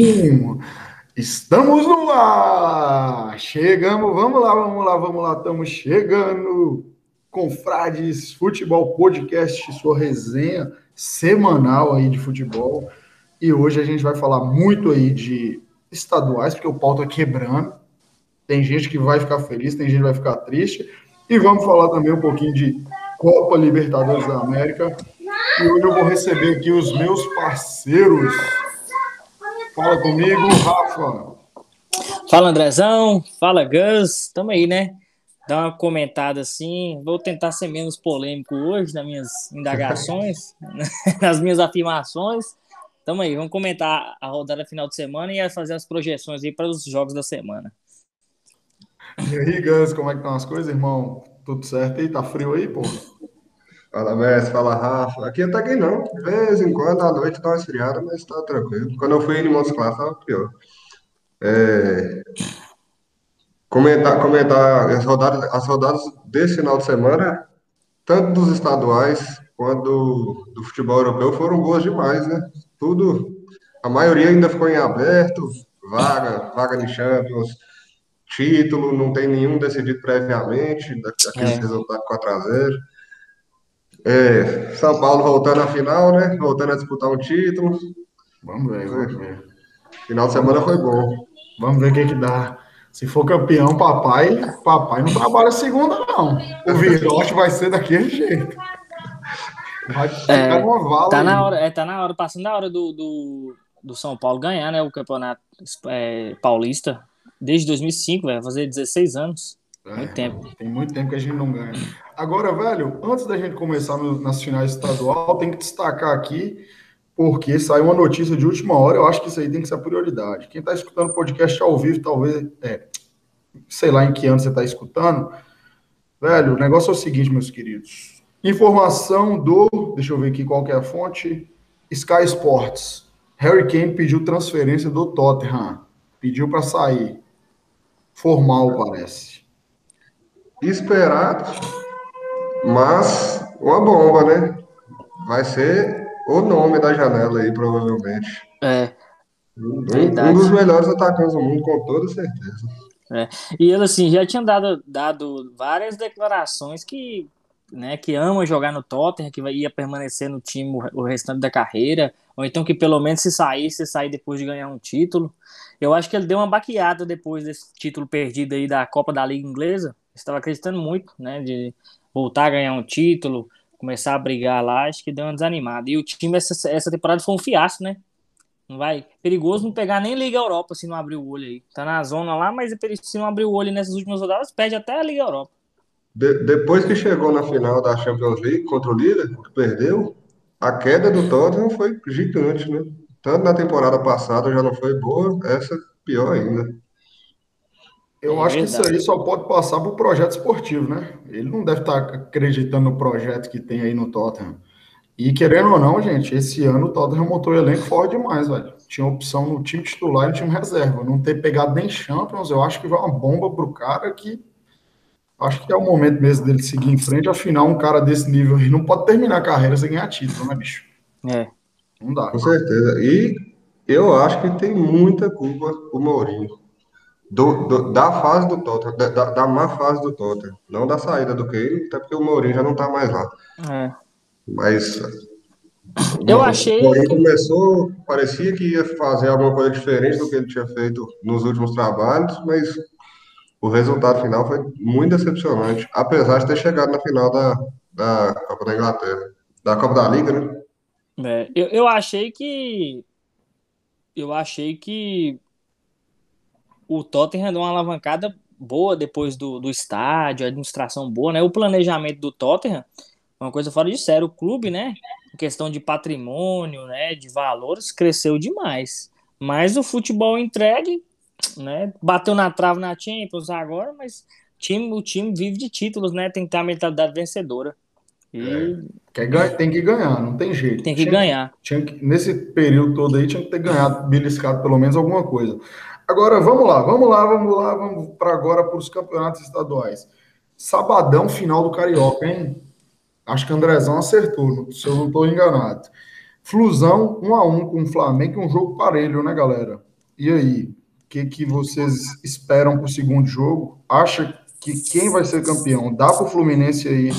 Hum, estamos no ar! Chegamos, vamos lá, vamos lá, vamos lá, estamos chegando. Confrades Futebol Podcast, sua resenha semanal aí de futebol. E hoje a gente vai falar muito aí de estaduais, porque o pau tá quebrando. Tem gente que vai ficar feliz, tem gente que vai ficar triste. E vamos falar também um pouquinho de Copa Libertadores da América. E hoje eu vou receber aqui os meus parceiros. Fala comigo, Rafa. Fala, Andrezão. Fala, Gus. Tamo aí, né? Dá uma comentada assim. Vou tentar ser menos polêmico hoje nas minhas indagações, nas minhas afirmações. Tamo aí, vamos comentar a rodada final de semana e fazer as projeções aí para os jogos da semana. E aí, Gus, como é que estão as coisas, irmão? Tudo certo aí? Tá frio aí, pô? Fala, Messi, fala, Rafa. Aqui até que não. De vez em quando, à noite, dá uma esfriada, mas tá tranquilo. Quando eu fui em Montes Claros, tava pior. É... Comentar, comentar as rodadas, as rodadas desse final de semana, tanto dos estaduais quanto do futebol europeu, foram boas demais, né? Tudo, a maioria ainda ficou em aberto, vaga, vaga de Champions, título, não tem nenhum decidido previamente, daquele é. resultado 4x0. É, São Paulo voltando à final, né? Voltando a disputar um título. Vamos ver, vamos ver. Final de semana foi bom. Vamos ver o que, que dá. Se for campeão, papai, papai não trabalha segunda, não. O virote vai ser daquele jeito. Vai ficar é, vala. Tá na hora, é, tá na hora, passando a hora do, do, do São Paulo ganhar, né? O campeonato é, paulista. Desde 2005, vai fazer 16 anos. É, muito tempo. Tem muito tempo que a gente não ganha. Agora, velho, antes da gente começar no, nas finais estadual, tem que destacar aqui, porque saiu uma notícia de última hora, eu acho que isso aí tem que ser a prioridade. Quem está escutando o podcast ao vivo, talvez, é, sei lá em que ano você está escutando, velho, o negócio é o seguinte, meus queridos. Informação do, deixa eu ver aqui qual que é a fonte, Sky Sports. Harry Kane pediu transferência do Tottenham. Pediu para sair. Formal, parece. Esperado, mas uma bomba, né? Vai ser o nome da janela aí, provavelmente. É. Um, um dos melhores atacantes do mundo, com toda certeza. É. E ele, assim, já tinha dado, dado várias declarações que, né, que ama jogar no Tottenham, que ia permanecer no time o, restante da carreira, ou então que pelo menos se saísse, sair depois de ganhar um título. Eu acho que ele deu uma baqueada depois desse título perdido aí da Copa da Liga Inglesa. Estava acreditando muito, né, de voltar a ganhar um título, começar a brigar lá, acho que deu uma desanimada. E o time essa, essa temporada foi um fiasco, né? Não vai. Perigoso não pegar nem Liga Europa se não abrir o olho aí. Tá na zona lá, mas se não abrir o olho nessas últimas rodadas, perde até a Liga Europa. De, depois que chegou na final da Champions League contra o que perdeu, a queda do Tottenham foi gigante, né? Tanto na temporada passada já não foi boa, essa pior ainda. Eu é acho verdade. que isso aí só pode passar para o projeto esportivo, né? Ele não deve estar acreditando no projeto que tem aí no Tottenham. E querendo ou não, gente, esse ano o Tottenham montou o elenco forte demais, velho. Tinha opção no time titular e no time reserva. Não ter pegado nem Champions, eu acho que vai uma bomba pro cara que acho que é o momento mesmo dele seguir em frente. Afinal, um cara desse nível aí não pode terminar a carreira sem ganhar título, né, bicho? É. Não dá. Com certeza. E eu acho que tem muita culpa o Mourinho. Do, do, da fase do Tottenham, da, da, má fase do Tottenham. Não da saída do Kane, até porque o Mourinho já não tá mais lá. É. Mas. Eu achei. O Mourinho começou, parecia que ia fazer alguma coisa diferente do que ele tinha feito nos últimos trabalhos, mas o resultado final foi muito decepcionante, apesar de ter chegado na final da, da Copa da Inglaterra, da Copa da Liga, né? É, eu, eu achei que. Eu achei que o Tottenham deu uma alavancada boa depois do, do estádio, a administração boa, né? O planejamento do Tottenham, uma coisa fora de sério, o clube, né? Em questão de patrimônio, né? De valores, cresceu demais. Mas o futebol entregue, né? Bateu na trave na Champions agora, mas time, o time vive de títulos, né? Tem que ter a mentalidade vencedora. E... É, tem que ganhar, não tem jeito. Tem que tinha, ganhar. Tinha que, nesse período todo aí, tinha que ter ganhado, beliscado pelo menos alguma coisa. Agora, vamos lá, vamos lá, vamos lá, vamos para agora para os campeonatos estaduais. Sabadão, final do Carioca, hein? Acho que Andrezão acertou, se eu não estou enganado. Flusão, um a um com o Flamengo, um jogo parelho, né, galera? E aí, o que, que vocês esperam para o segundo jogo? Acha que quem vai ser campeão? Dá para o Fluminense aí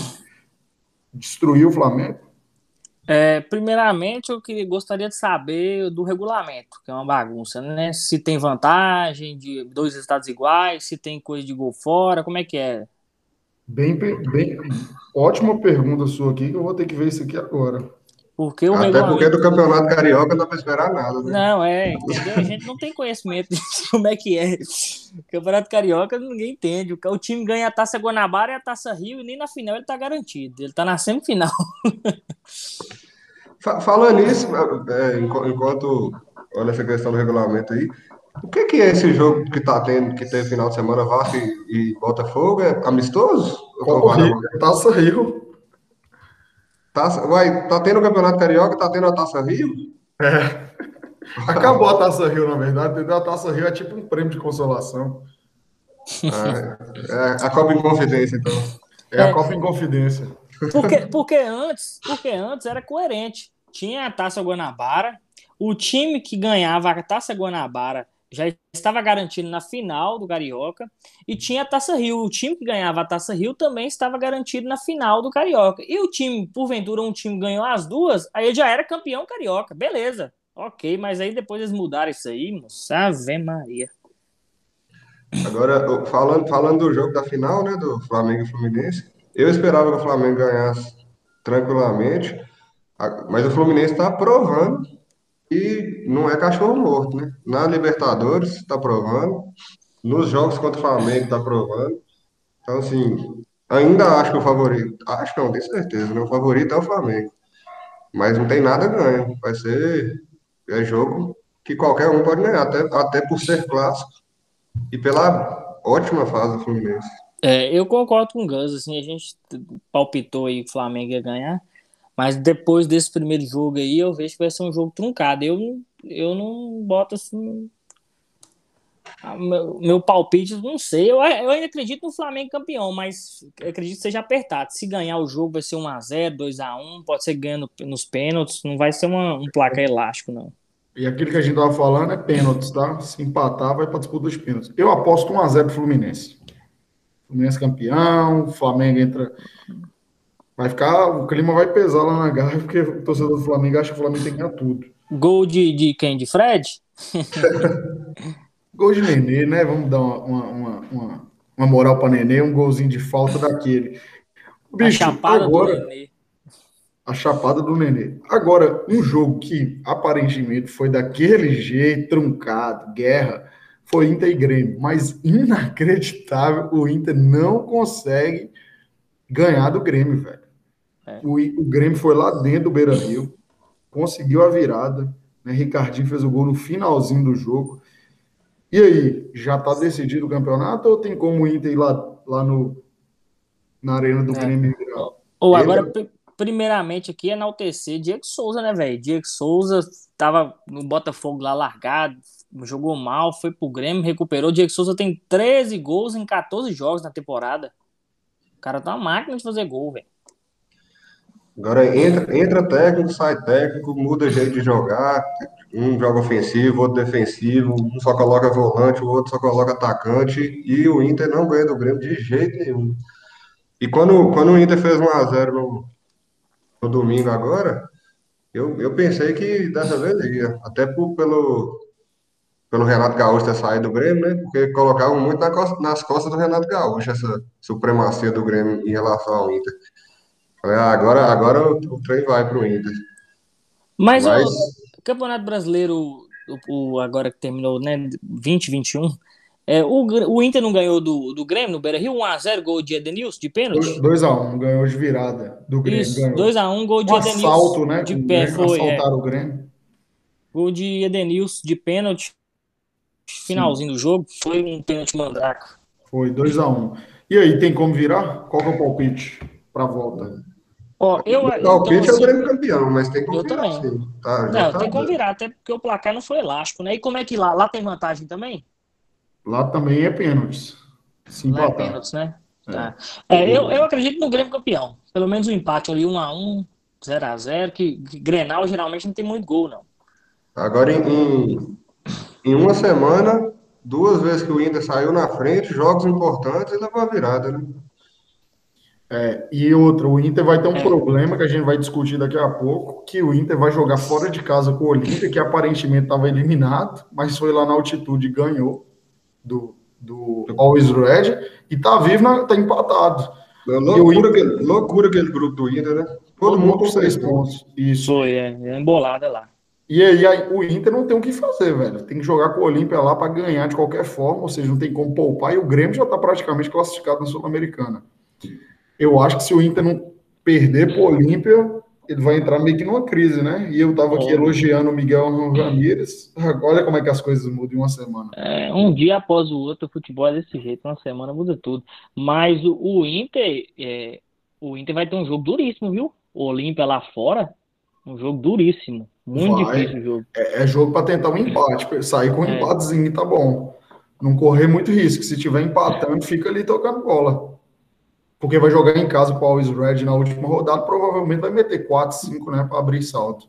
destruir o Flamengo? É, primeiramente, eu queria, gostaria de saber do regulamento, que é uma bagunça, né? Se tem vantagem de dois estados iguais, se tem coisa de gol fora, como é que é? Bem, bem, ótima pergunta sua aqui, que eu vou ter que ver isso aqui agora. Porque o Até regulamento... porque do Campeonato Carioca não dá pra esperar nada, né? Não, é, entendeu? A gente não tem conhecimento de como é que é. O Campeonato Carioca ninguém entende. O time ganha a Taça Guanabara e a Taça Rio, e nem na final ele tá garantido. Ele tá na semifinal. Fa- Falando nisso, é, enqu- enquanto olha essa questão do regulamento aí, o que que é esse jogo que tá tendo, que teve final de semana, Vasco e, e Botafogo? É amistoso? Copa Rio, Taça Rio. Taça, vai, tá tendo o Campeonato Carioca, tá tendo a Taça Rio? Acabou a Taça Rio, na verdade, entendeu? A Taça Rio é tipo um prêmio de consolação. Ah, é, a Copa Inconfidência, então. É a É. Copa em Confidência. Porque, porque, antes, porque antes era coerente. Tinha a Taça Guanabara, o time que ganhava a Taça Guanabara já estava garantido na final do Carioca, e tinha a Taça Rio. O time que ganhava a Taça Rio também estava garantido na final do Carioca. E o time, porventura, um time ganhou as duas, aí ele já era campeão carioca. Beleza. Ok, mas aí depois eles mudaram isso aí, moça. Ave Maria. Agora, falando, falando do jogo da final, né, do Flamengo e Fluminense, eu esperava que o Flamengo ganhasse tranquilamente, mas o Fluminense está provando e não é cachorro morto, né? Na Libertadores está provando, nos jogos contra o Flamengo está provando. Então, assim, ainda acho que o favorito, acho não, tenho certeza, né? O favorito é o Flamengo, mas não tem nada ganho. Vai ser é jogo que qualquer um pode ganhar, até, até por ser clássico e pela ótima fase do Fluminense. É, eu concordo com o Gus, assim, a gente palpitou aí que o Flamengo ia ganhar, mas depois desse primeiro jogo aí, eu vejo que vai ser um jogo truncado. Eu, eu não boto assim. Meu, meu palpite, não sei. Eu, eu ainda acredito no Flamengo campeão, mas acredito que seja apertado. Se ganhar o jogo, vai ser 1x0, 2x1, pode ser ganhando nos pênaltis, não vai ser uma- um placar elástico, não. E aquilo que a gente tava falando é pênaltis, tá? Se empatar, vai para disputa dos pênaltis. Eu aposto 1x0 pro Fluminense. Fluminense campeão, Flamengo entra. Vai ficar. O clima vai pesar lá na garra, porque o torcedor do Flamengo acha que o Flamengo tem que ganhar tudo. Gol de, de quem? De Fred? Gol de Nenê, né? Vamos dar uma, uma, uma, uma, moral para Nenê, um golzinho de falta daquele. A Bicho, chapada agora, do Nenê. a chapada do Nenê. Agora, um jogo que aparentemente foi daquele jeito, truncado, guerra, foi Inter e Grêmio. Mas inacreditável, o Inter não consegue ganhar do Grêmio, velho. É. O, o Grêmio foi lá dentro do Beira Rio, conseguiu a virada. Né? Ricardinho fez o gol no finalzinho do jogo. E aí, já tá decidido o campeonato ou tem como o Inter ir lá, lá no, na arena do É. Grêmio? Ou Ele- agora, pri- primeiramente aqui, enaltecer Diego Souza, né, velho? Diego Souza tava no Botafogo lá largado, jogou mal, foi pro Grêmio, recuperou. Diego Souza tem 13 gols em 14 jogos na temporada. O cara tá uma máquina de fazer gol, velho. Agora entra, entra técnico, sai técnico, muda jeito de jogar. Um joga ofensivo, outro defensivo, um só coloca volante, o outro só coloca atacante. E o Inter não ganha do Grêmio de jeito nenhum. E quando, quando o Inter fez 1x0 no, no domingo agora, eu, eu pensei que dessa vez ia. Até por- pelo, pelo Renato Gaúcho ter saído do Grêmio, né? Porque colocavam muito na costa- nas costas do Renato Gaúcho essa supremacia do Grêmio em relação ao Inter. Falei, ah, agora, agora o, o trem vai pro Inter. Mas, Mas- o Campeonato Brasileiro, o, o- agora que terminou, né, 2021, é, o, o Inter não ganhou do, do Grêmio no Beira-Rio, 1x0, gol de Edenilson, de pênalti? 2x1, ganhou de virada do Grêmio. Isso, ganhou. 2x1, gol de Um Edenilson. assalto, né? De pé, foi, é. Assaltaram o Grêmio. Gol de Edenilson de pênalti. Finalzinho do jogo, foi um pênalti mandraco. Foi 2x1. E aí, tem como virar? Qual que é o palpite pra volta? Ó, eu, O então, palpite é o assim, Grêmio campeão, mas tem Eu virar, também. sim. Tá, Não, tá tem dando. virar, até porque o placar não foi elástico, né? E como é que lá? Lá tem vantagem também? Lá também é pênaltis. Se Lá é pênaltis, né? Tá. É, eu, eu acredito no Grêmio campeão. Pelo menos um empate ali, 1x1, 0x0, que, que Grenal geralmente não tem muito gol, não. Agora, em, em, em uma semana, duas vezes que o Inter saiu na frente, jogos importantes e levou a virada, né? É, e outra, o Inter vai ter um é. problema que a gente vai discutir daqui a pouco, que o Inter vai jogar fora de casa com o Olímpia, que aparentemente estava eliminado, mas foi lá na altitude e ganhou do, do Always Red, e tá vivo, na, tá empatado. É loucura, Inter... aquele, loucura aquele grupo do Inter, né? Todo, Todo mundo com seis pontos. Isso. Foi, é, é embolada lá. E aí, aí, o Inter não tem o que fazer, velho. Tem que jogar com o Olímpia lá para ganhar de qualquer forma, ou seja, não tem como poupar, e o Grêmio já está praticamente classificado na Sul-Americana. Eu acho que se o Inter não perder pro Olímpia, ele vai entrar meio que numa crise, né? E eu tava aqui elogiando o Miguel Ramírez. Olha como é que as coisas mudam em uma semana. É, um dia após o outro, o futebol é desse jeito, uma semana muda tudo. Mas o, o Inter, é, o Inter vai ter um jogo duríssimo, viu? O Olímpia lá fora, um jogo duríssimo. Muito Vai. difícil o jogo. É, é jogo para tentar um empate. Sair com um é. empatezinho tá bom. Não correr muito risco. Se tiver empatando, fica ali tocando bola. Porque vai jogar em casa com o Always Red na última rodada, provavelmente vai meter 4, 5, né? Para abrir salto.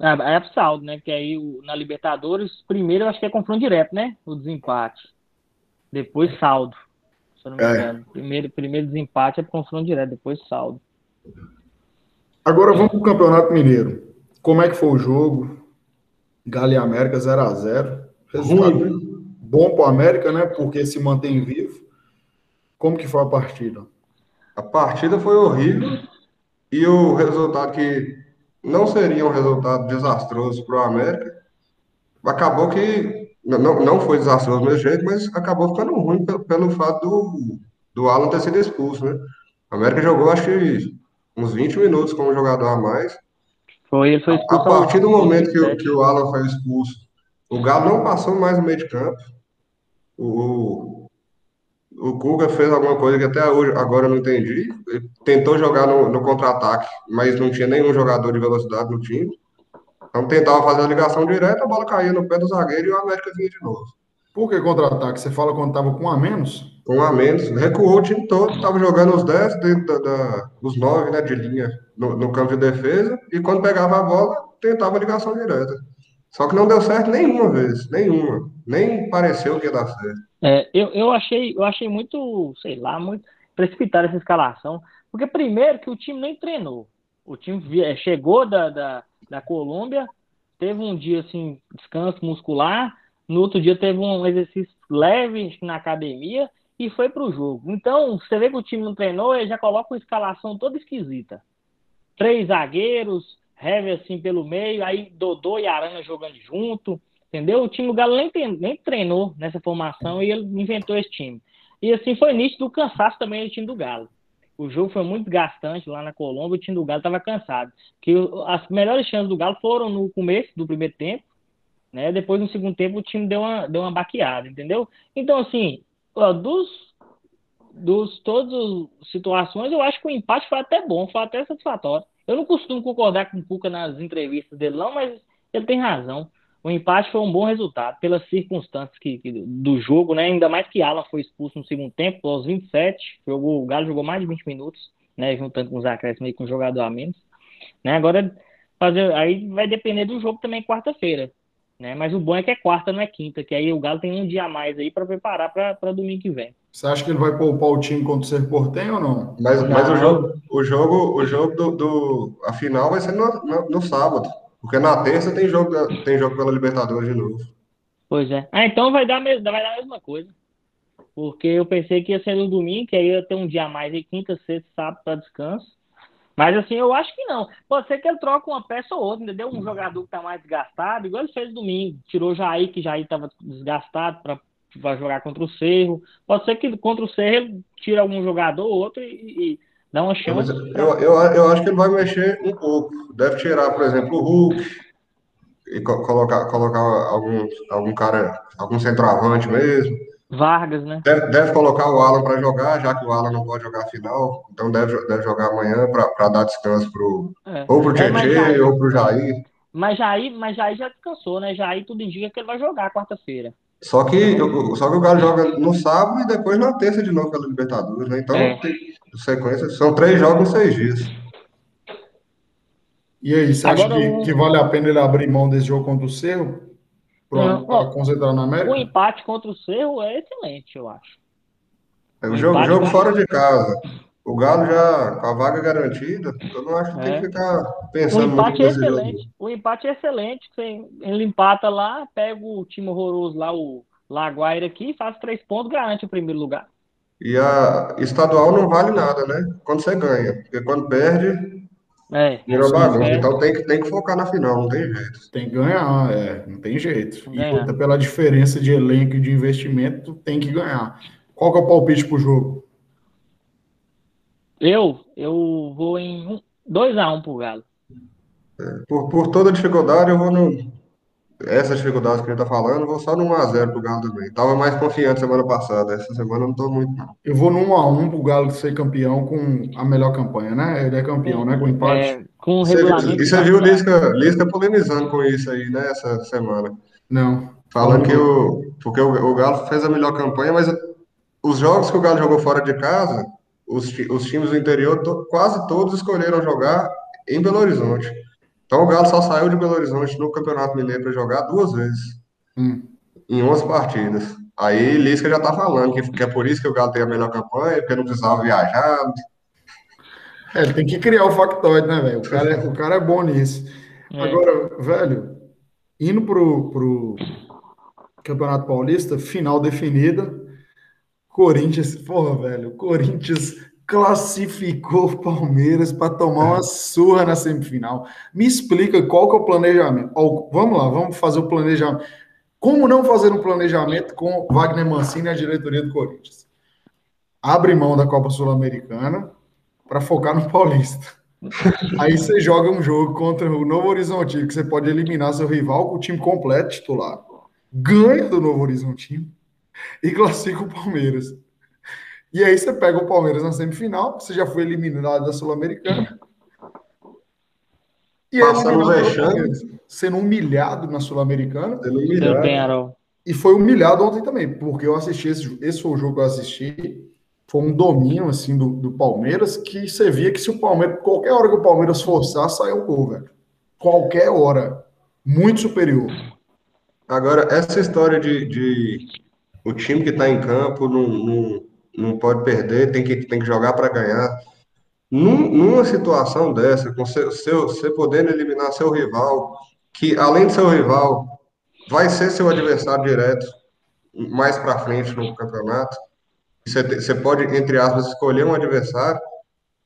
É, é saldo, né? Porque aí na Libertadores, primeiro eu acho que é confronto direto, né? O desempate. Depois saldo. Se eu não me é. engano. Primeiro, primeiro desempate é confronto direto, depois saldo. Agora vamos para o Campeonato Mineiro. Como é que foi o jogo? Galo e América 0 a 0 Resultado Ruim. bom para o América, né? Porque se mantém vivo. Como que foi a partida? A partida foi horrível e o resultado que não seria um resultado desastroso para o América, acabou que não, não foi desastroso do mesmo jeito, mas acabou ficando ruim pelo, pelo fato do, do Alan ter sido expulso, né? A América jogou, acho que uns 20 minutos como jogador a mais. Foi, ele foi expulso. A partir do momento que, o, que o Alan foi expulso, o Galo não passou mais no meio de campo. O, o Kuga fez alguma coisa que até hoje, agora eu não entendi. Ele tentou jogar no, no contra-ataque, mas não tinha nenhum jogador de velocidade no time. Então tentava fazer a ligação direta, a bola caía no pé do zagueiro e o América vinha de novo. Por que contra-ataque? Você fala quando estava com um a menos? Com um a menos. Recuou o time todo, estava jogando os 10 dentro da, da, os 9 né, de linha no, no, campo de defesa, e quando pegava a bola, tentava a ligação direta. Só que não deu certo nenhuma vez, nenhuma. Nem pareceu que ia dar certo. É, eu, eu, achei, eu achei muito, sei lá, muito precipitada essa escalação. Porque primeiro que o time nem treinou. O time é, chegou da, da, da Colômbia, teve um dia assim, descanso muscular, no outro dia teve um exercício leve na academia e foi para o jogo. Então, você vê que o time não treinou, ele já coloca uma escalação toda esquisita. Três zagueiros, Heavy assim pelo meio, aí Dodô e Arana jogando junto, entendeu? O time do Galo nem, nem treinou nessa formação e ele inventou esse time. E assim foi nítido o cansaço também do time do Galo. O jogo foi muito gastante lá na Colômbia, o time do Galo estava cansado. Que as melhores chances do Galo foram no começo do primeiro tempo, né? Depois, no segundo tempo, o time deu uma, deu uma baqueada, entendeu? Então, assim, dos, dos todas as situações, eu acho que o empate foi até bom, foi até satisfatório. Eu não costumo concordar com o Cuca nas entrevistas dele, não, mas ele tem razão. O empate foi um bom resultado, pelas circunstâncias que, que, do jogo, né? Ainda mais que Alan foi expulso no segundo tempo, aos 27. Jogou, o Galo jogou mais de 20 minutos, né? Juntando com os acréscimos aí com o jogador a menos. Né? Agora, fazer, aí vai depender do jogo também quarta-feira. Né? Mas o bom é que é quarta, não é quinta, que aí o Galo tem um dia a mais aí para preparar para domingo que vem. Você acha que ele vai poupar o time contra o Ser Portenho ou não? Mas, não. mas o jogo, o jogo, o jogo do, do a final vai ser no, no, no, sábado, porque na terça tem jogo, tem jogo pela Libertadores de novo. Pois é. Ah, então vai dar, vai dar a mesma coisa. Porque eu pensei que ia ser no domingo, que aí ia ter um dia a mais aí, quinta, sexta, sábado para descanso. Mas assim, eu acho que não. Pode ser que ele troque uma peça ou outra, entendeu? Um jogador que tá mais desgastado, igual ele fez domingo. Tirou Jair, que Jair tava desgastado para jogar contra o Cerro. Pode ser que contra o Cerro ele tire algum jogador ou outro e, e dá uma chance. Eu, eu, eu acho que ele vai mexer um pouco. Deve tirar, por exemplo, o Hulk e colocar, colocar algum, algum cara, algum centroavante mesmo Vargas, né? Deve, deve colocar o Alan para jogar, já que o Alan não pode jogar a final. Então deve, deve jogar amanhã para dar descanso pro, é. ou pro Tietchan é, ou pro Jair. Mas Jair, mas Jair já descansou, né? Jair tudo indica que ele vai jogar quarta-feira. Só que, só que o Galo joga no sábado e depois na terça de novo pela Libertadores, né? Então, é. tem sequência, são três jogos em seis dias. E aí, você Agora, acha que, que, vale a pena ele abrir mão desse jogo contra o Cerro? para concentrar na América? O empate contra o Cerro é excelente, eu acho. É o jogo, jogo fora de casa. O Galo já com a vaga garantida, eu não acho que é. tem que ficar pensando o empate é excelente. Jogo. O empate é excelente. Ele empata lá, pega o time horroroso lá, o Laguaira aqui, faz três pontos, garante o primeiro lugar. E a estadual não vale nada, né? Quando você ganha. Porque quando perde, é, virou bagunça. É. Então tem que, tem que focar na final, não tem jeito. Tem que ganhar, é, não tem jeito. E outra, pela diferença de elenco e de investimento, tem que ganhar. Qual que é o palpite pro jogo? Eu, eu vou em 2x1 um, pro Galo. É, por, por toda dificuldade, eu vou no. Essas dificuldades que a gente tá falando, vou só no 1x0 pro Galo também. Tava mais confiante semana passada. Essa semana eu não tô muito, não. Eu vou no 1x1 pro Galo ser campeão com a melhor campanha, né? Ele é campeão, né? Com empate. É, com o regulamento. E você viu o Lisca, Lisca polemizando com isso aí, né? Essa semana. Não. Falando que o. Porque o, o Galo fez a melhor campanha, mas os jogos que o Galo jogou fora de casa, os, os times do interior, to, quase todos escolheram jogar em Belo Horizonte. Então o Galo só saiu de Belo Horizonte no Campeonato Mineiro para jogar duas vezes. Hum. Em 11 partidas. Aí Lisca já tá falando que, que, é por isso que o Galo tem a melhor campanha, porque não precisava viajar. É, ele tem que criar o factoide, né, velho? O cara, é, o cara é bom nisso. É. Agora, velho, indo pro, pro Campeonato Paulista, final definida. Corinthians, porra, velho, Corinthians classificou o Palmeiras para tomar uma surra na semifinal. Me explica qual que é o planejamento. Vamos lá, vamos fazer o planejamento. Como não fazer um planejamento com Wagner Mancini e a diretoria do Corinthians? Abre mão da Copa Sul-Americana para focar no Paulista. Aí você joga um jogo contra o Novo Horizontino, que você pode eliminar seu rival com o time completo titular. Ganha do Novo Horizontino e classifica o Palmeiras. E aí você pega o Palmeiras na semifinal, você já foi eliminado da Sul-Americana. E Passando vexame. Sendo humilhado na Sul-Americana. E foi humilhado ontem também, porque eu assisti esse, esse foi o jogo que eu assisti. Foi um domínio assim do, do Palmeiras que você via que se o Palmeiras, qualquer hora que o Palmeiras forçar, sai o gol, velho. Qualquer hora. Muito superior. Agora, essa história de, de o time que está em campo não, não, pode perder, tem que, tem que jogar para ganhar. Num, numa situação dessa, com seu, seu, você podendo eliminar seu rival, que além de seu rival, vai ser seu adversário direto mais para frente no campeonato. Você, você pode, entre aspas, escolher um adversário.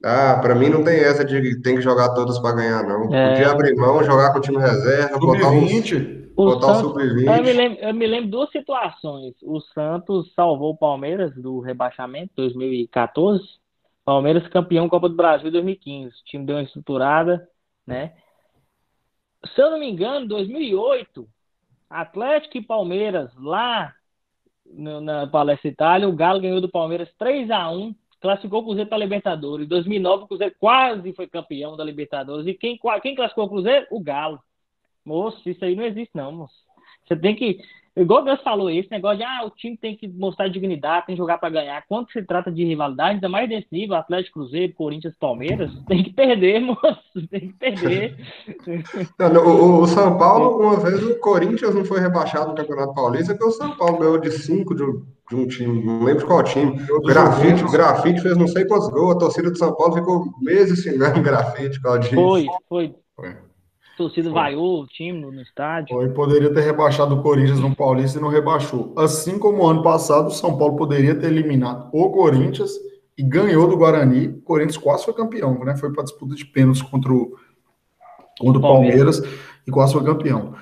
Ah, para mim não tem essa de tem que jogar todos para ganhar, não. É. Podia abrir mão, jogar com o time reserva, botar uns, o Botar Santos, eu, me lembro, eu me lembro duas situações. O Santos salvou o Palmeiras do rebaixamento 2014. Palmeiras campeão Copa do Brasil 2015. O time deu uma estruturada, né? Se eu não me engano, 2008, Atlético e Palmeiras lá no, na Palestra Itália, o Galo ganhou do Palmeiras 3 a 1 classificou o Cruzeiro para a Libertadores. Em 2009, o Cruzeiro quase foi campeão da Libertadores. E quem, quem classificou o Cruzeiro? O Galo. Moço, isso aí não existe, não, moço. Você tem que. Igual o Deus falou, esse negócio de ah, o time tem que mostrar dignidade, tem que jogar para ganhar. Quando se trata de rivalidade, ainda mais desse nível, Atlético Cruzeiro, Corinthians, Palmeiras, tem que perder, moço. Tem que perder. Não, o, o, São Paulo, uma vez o Corinthians não foi rebaixado no Campeonato Paulista, porque o São Paulo ganhou de 5 de, de, um time, não lembro qual time. O grafite, o grafite fez não sei quantos gols, a torcida do São Paulo ficou meses xingando o grafite, Claudinho. Foi, foi. foi torcida vaiou o time no, no estádio. Foi, poderia ter rebaixado o Corinthians no Paulista e não rebaixou. Assim como ano passado, o São Paulo poderia ter eliminado o Corinthians e ganhou do Guarani. O Corinthians quase foi campeão, né? Foi para disputa de pênaltis contra o, contra o Palmeiras. Palmeiras e quase foi campeão.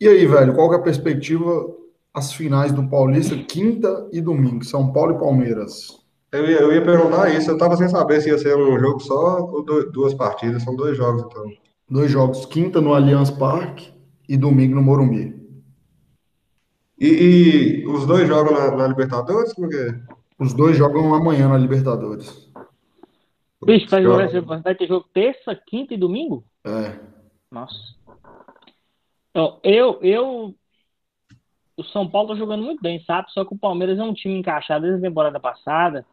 E aí, velho, qual é a perspectiva as finais do Paulista, quinta e domingo, São Paulo e Palmeiras? Eu ia, eu ia perguntar isso, eu tava sem saber se ia ser um jogo só ou duas partidas, são dois jogos então. Dois jogos, quinta no Allianz Parque e domingo no Morumbi. E, e os dois jogam na, na, Libertadores? Como que é? Os dois jogam amanhã na Libertadores. Bicho, vai, vai ter jogo terça, quinta e domingo? É. Nossa. Então, eu, eu. O São Paulo tá jogando muito bem, sabe? Só que o Palmeiras é um time encaixado desde a temporada passada.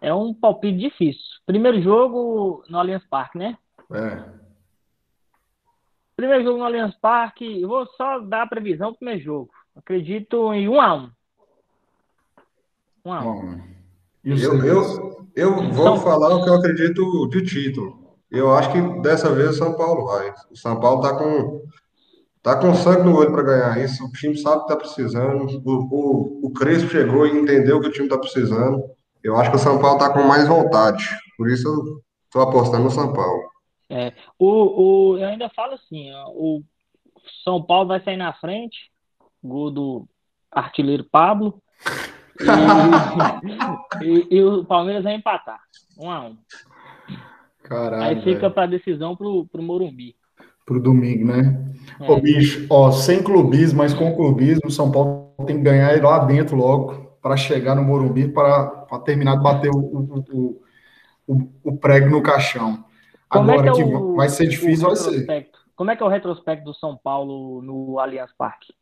É um palpite difícil. Primeiro jogo no Allianz Parque, né? É. Primeiro jogo no Allianz Parque, eu vou só dar a previsão do primeiro jogo. Acredito em 1 a 1 1 a 1 eu, eu, eu vou então, falar o que eu acredito de título. Eu acho que dessa vez o São Paulo vai. O São Paulo tá com, tá com sangue no olho para ganhar isso. O time sabe que tá precisando. O, o, o Crespo chegou e entendeu que o time tá precisando. Eu acho que o São Paulo tá com mais vontade. Por isso eu tô apostando no São Paulo. É, o, o, eu ainda falo assim, ó, o São Paulo vai sair na frente, gol do artilheiro Pablo, e, e, e o Palmeiras vai empatar, um a um. Caralho, Aí fica para decisão pro, pro Morumbi. Pro domingo, né? É. Ô, bicho, ó, sem clubismo, mas com clubismo, o São Paulo tem que ganhar lá dentro logo para chegar no Morumbi para terminar de bater o, o, o, o, prego no caixão. Como Agora é que, é o, vai ser difícil, vai ser. Como é que é o retrospecto do São Paulo no Allianz Parque?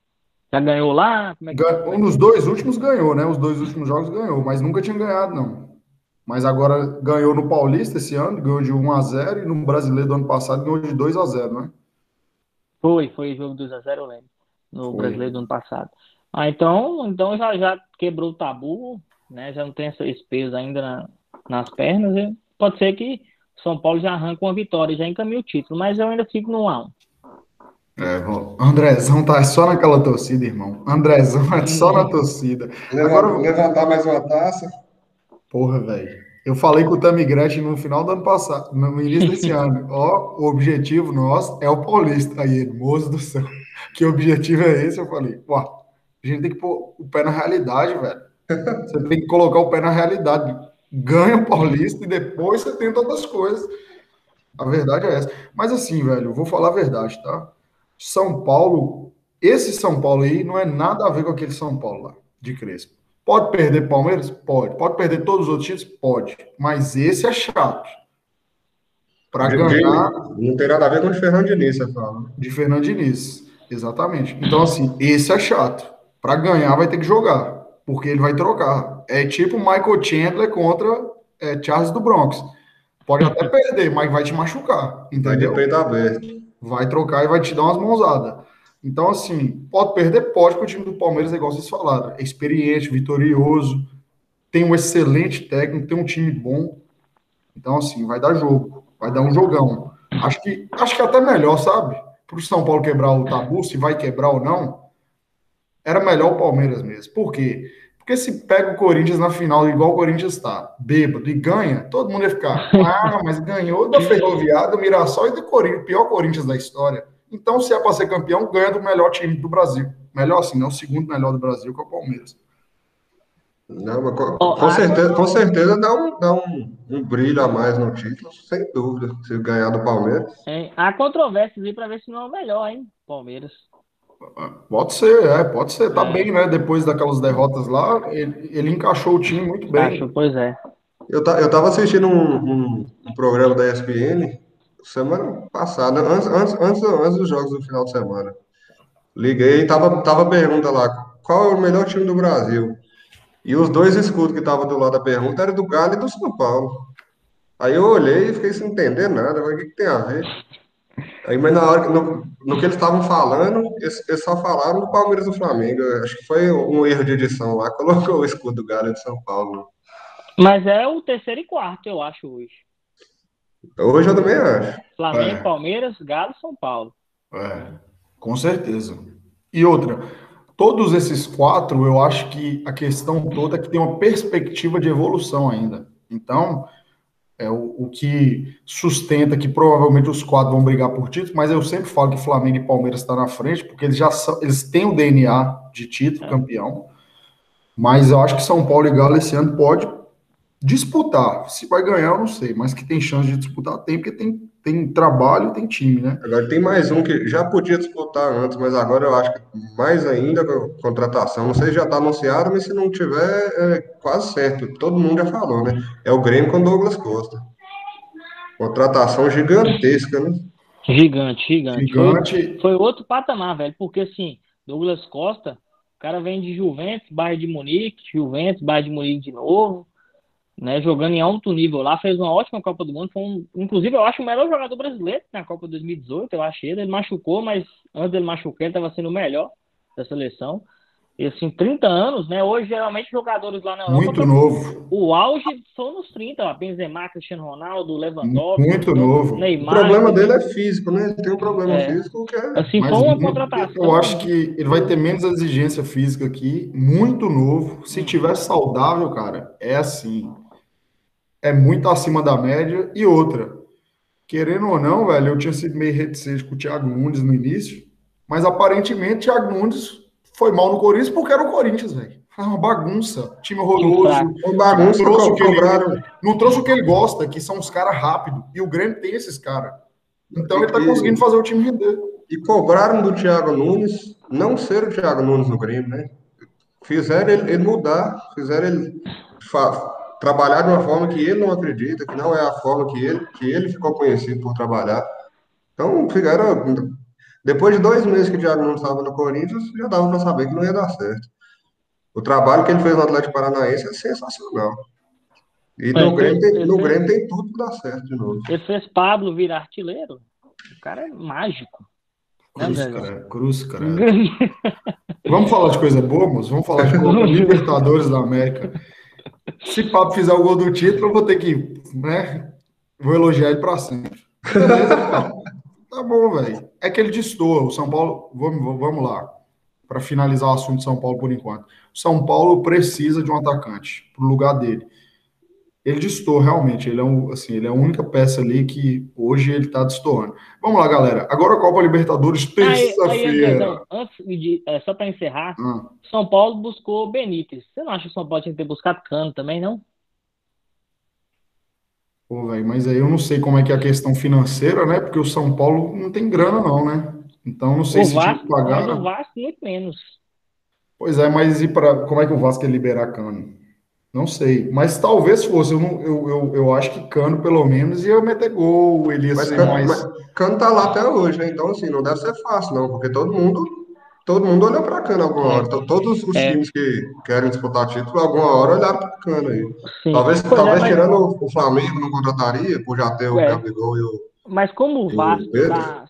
Já ganhou lá? É que... Um dos dois últimos ganhou, né? Os dois últimos jogos ganhou, mas nunca tinha ganhado, não. Mas agora ganhou no Paulista esse ano, ganhou de 1 a 0 e no Brasileiro do ano passado ganhou de 2 a 0 né? Foi, foi jogo 2 a 0 eu lembro. No foi. Brasileiro do ano passado. Ah, então, então já, já quebrou o tabu, né? Já não tem esse peso ainda na, nas pernas. Pode ser que São Paulo já arranca uma vitória, já encaminha o título, mas eu ainda fico no 1 a 1 é, bom, Andrezão tá só naquela torcida, irmão. Andrezão é só na torcida. Agora levantar mais uma taça. Porra, velho. Eu falei com o Tami Gretchen no final do ano passado, no início desse ano. Ó, o objetivo nosso é o Paulista. Aí moço do céu, que objetivo é esse? Eu falei, pô, a gente tem que pôr o pé na realidade, velho. Você tem que colocar o pé na realidade. Ganha o Paulista e depois você tenta outras coisas. A verdade é essa. Mas assim, velho, eu vou falar a verdade, tá? São Paulo, esse São Paulo aí não é nada a ver com aquele São Paulo lá, de Crespo. Pode perder Palmeiras? Pode. Pode perder todos os outros títulos? Pode. Mas esse é chato. Para ganhar. Não tem nada a ver com o de Fernando Diniz, você fala. De Fernando Diniz. Exatamente. Então, assim, esse é chato. Para ganhar, vai ter que jogar. Porque ele vai trocar. É tipo Michael Chandler contra é, Charles do Bronx. Pode até perder, mas vai te machucar. Entendeu? Vai peito aberto. Vai trocar e vai te dar umas mãozadas. Então, assim, pode perder? Pode, porque o time do Palmeiras, é igual vocês falaram, é experiente, vitorioso, tem um excelente técnico, tem um time bom. Então, assim, vai dar jogo, vai dar um jogão. Acho que, acho que até melhor, sabe? Para o São Paulo quebrar o tabu, se vai quebrar ou não, era melhor o Palmeiras mesmo. Por quê? Porque se pega o Corinthians na final, igual o Corinthians está, bêbado, e ganha, todo mundo ia ficar, ah, mas ganhou da Ferroviária, do Mirassol e do Corinthians, o pior Corinthians da história. Então, se é para ser campeão, ganha do melhor time do Brasil. Melhor assim, não o segundo melhor do Brasil, que é o Palmeiras. Não, mas com, com certeza, com certeza dá, um, dá um, um, brilho a mais no título, sem dúvida, se ganhar do Palmeiras. É, há controvérsias aí para ver se não é o melhor, hein, Palmeiras. Pode ser, é, pode ser. Tá é. bem, né? Depois daquelas derrotas lá, ele, ele encaixou o time muito bem. Encaixou, pois é. Eu, eu tava assistindo um, um, um programa da ESPN semana passada, antes, antes, antes, antes dos jogos do final de semana. Liguei e tava, tava a pergunta lá: qual é o melhor time do Brasil? E os dois escudos que estavam do lado da pergunta eram do Galo e do São Paulo. Aí eu olhei e fiquei sem entender nada, o que, que tem a ver? Aí, mas na hora, no, no que eles estavam falando, eles, eles, só falaram do Palmeiras e do Flamengo. Acho que foi um erro de edição lá, colocou o escudo do Galo e do São Paulo. Mas é o terceiro e quarto, eu acho, hoje. Hoje eu também acho. Flamengo, é. Palmeiras, Galo, São Paulo. É, com certeza. E outra, todos esses quatro, eu acho que a questão toda é que tem uma perspectiva de evolução ainda. Então, é o, o que sustenta que provavelmente os quatro vão brigar por título, mas eu sempre falo que Flamengo e Palmeiras estão na frente, porque eles já são, eles têm o DNA de título, é. campeão. Mas eu acho que São Paulo e Galo esse ano pode disputar. Se vai ganhar, eu não sei, mas que tem chance de disputar, tem, porque tem, tem trabalho tem time, né? Agora tem mais um que já podia disputar antes, mas agora eu acho que mais ainda com contratação. Não sei se já está anunciado, mas se não tiver, é quase certo. Todo mundo já falou, né? É o Grêmio com Douglas Costa. Contratação gigantesca, né? Gigante, gigante. gigante. Foi, foi outro patamar, velho, porque assim, Douglas Costa, o cara vem de Juventus, Bayern de Munique, Juventus, Bayern de Munique de novo né, jogando em alto nível lá, fez uma ótima Copa do Mundo, foi um, inclusive eu acho o melhor jogador brasileiro na Copa 2018, eu achei, ele machucou, mas antes dele machucar ele estava sendo o melhor da seleção. E assim, 30 anos, né? Hoje, geralmente, jogadores lá na Europa. Muito novo. O auge são nos 30, ó, Benzema, Cristiano Ronaldo, Lewandowski. Muito novo. Neymar. O problema dele é físico, né? Ele tem um problema é. físico que é. Assim, foi uma contratação. Eu acho que ele vai ter menos exigência física aqui, muito novo. Se tiver saudável, cara, é assim. É muito acima da média. E outra, querendo ou não, velho, eu tinha sido meio reticente com o Thiago Nunes no início, mas aparentemente o Thiago Nunes foi mal no Corinthians porque era o Corinthians, velho. Foi uma bagunça. Time horroroso. Uma bagunça não trouxe, o que ele, não trouxe o que ele gosta, que são os caras rápidos. E o Grêmio tem esses caras. Então ele tá conseguindo fazer o time render. E cobraram do Thiago Nunes não ser o Thiago Nunes no Grêmio, né? Fizeram ele, ele mudar, fizeram ele trabalhar de uma forma que ele não acredita, que não é a forma que ele, que ele ficou conhecido por trabalhar. Então, fizeram depois de dois meses que o Thiago não estava no Corinthians, já dava para saber que não ia dar certo. O trabalho que ele fez no Atlético Paranaense é sensacional. E no, Grêmio, tem, no Grêmio tem tudo para dar certo de novo. Ele fez Pablo virar artilheiro. O cara é mágico. Cruz, né, cara. Cruz, cara. Vamos falar de coisa boa, moço? Vamos falar de Libertadores da América. Se Pablo fizer o gol do título, eu vou ter que, né? Vou elogiar ele para sempre. Beleza. Tá bom, velho. É que ele destoa. O São Paulo, vamos, vamos lá, para finalizar o assunto de São Paulo por enquanto. O São Paulo precisa de um atacante pro lugar dele. Ele destoa realmente. Ele é, um, assim, ele é a única peça ali que hoje ele tá destoando. Vamos lá, galera. Agora a Copa Libertadores, terça-feira. Antes de, é, só para encerrar, ah. São Paulo buscou Benítez. Você não acha que o São Paulo tinha que ter buscado Cano também, não? Pô, velho, mas aí eu não sei como é que é a questão financeira, né? Porque o São Paulo não tem grana, não, né? Então não sei o se Vasco, tinha que pagar. O Vasco muito menos. Pois é, mas e para como é que o Vasco ia liberar Cano? Não sei, mas talvez fosse. Eu, não, eu, eu, eu acho que Cano, pelo menos, ia meter gol, ele ia mas ser Cano, mais. Mas Cano tá lá até hoje, né? Então, assim, não deve ser fácil, não, porque todo mundo todo mundo olhou para Cana alguma hora. Então, todos os é. times que querem disputar título, alguma hora olharam para Cana aí. Sim. Talvez, pois é, talvez é, tirando mas... o Flamengo não contrataria, por já ter o é. Gabigol e o. Mas como o Vasco está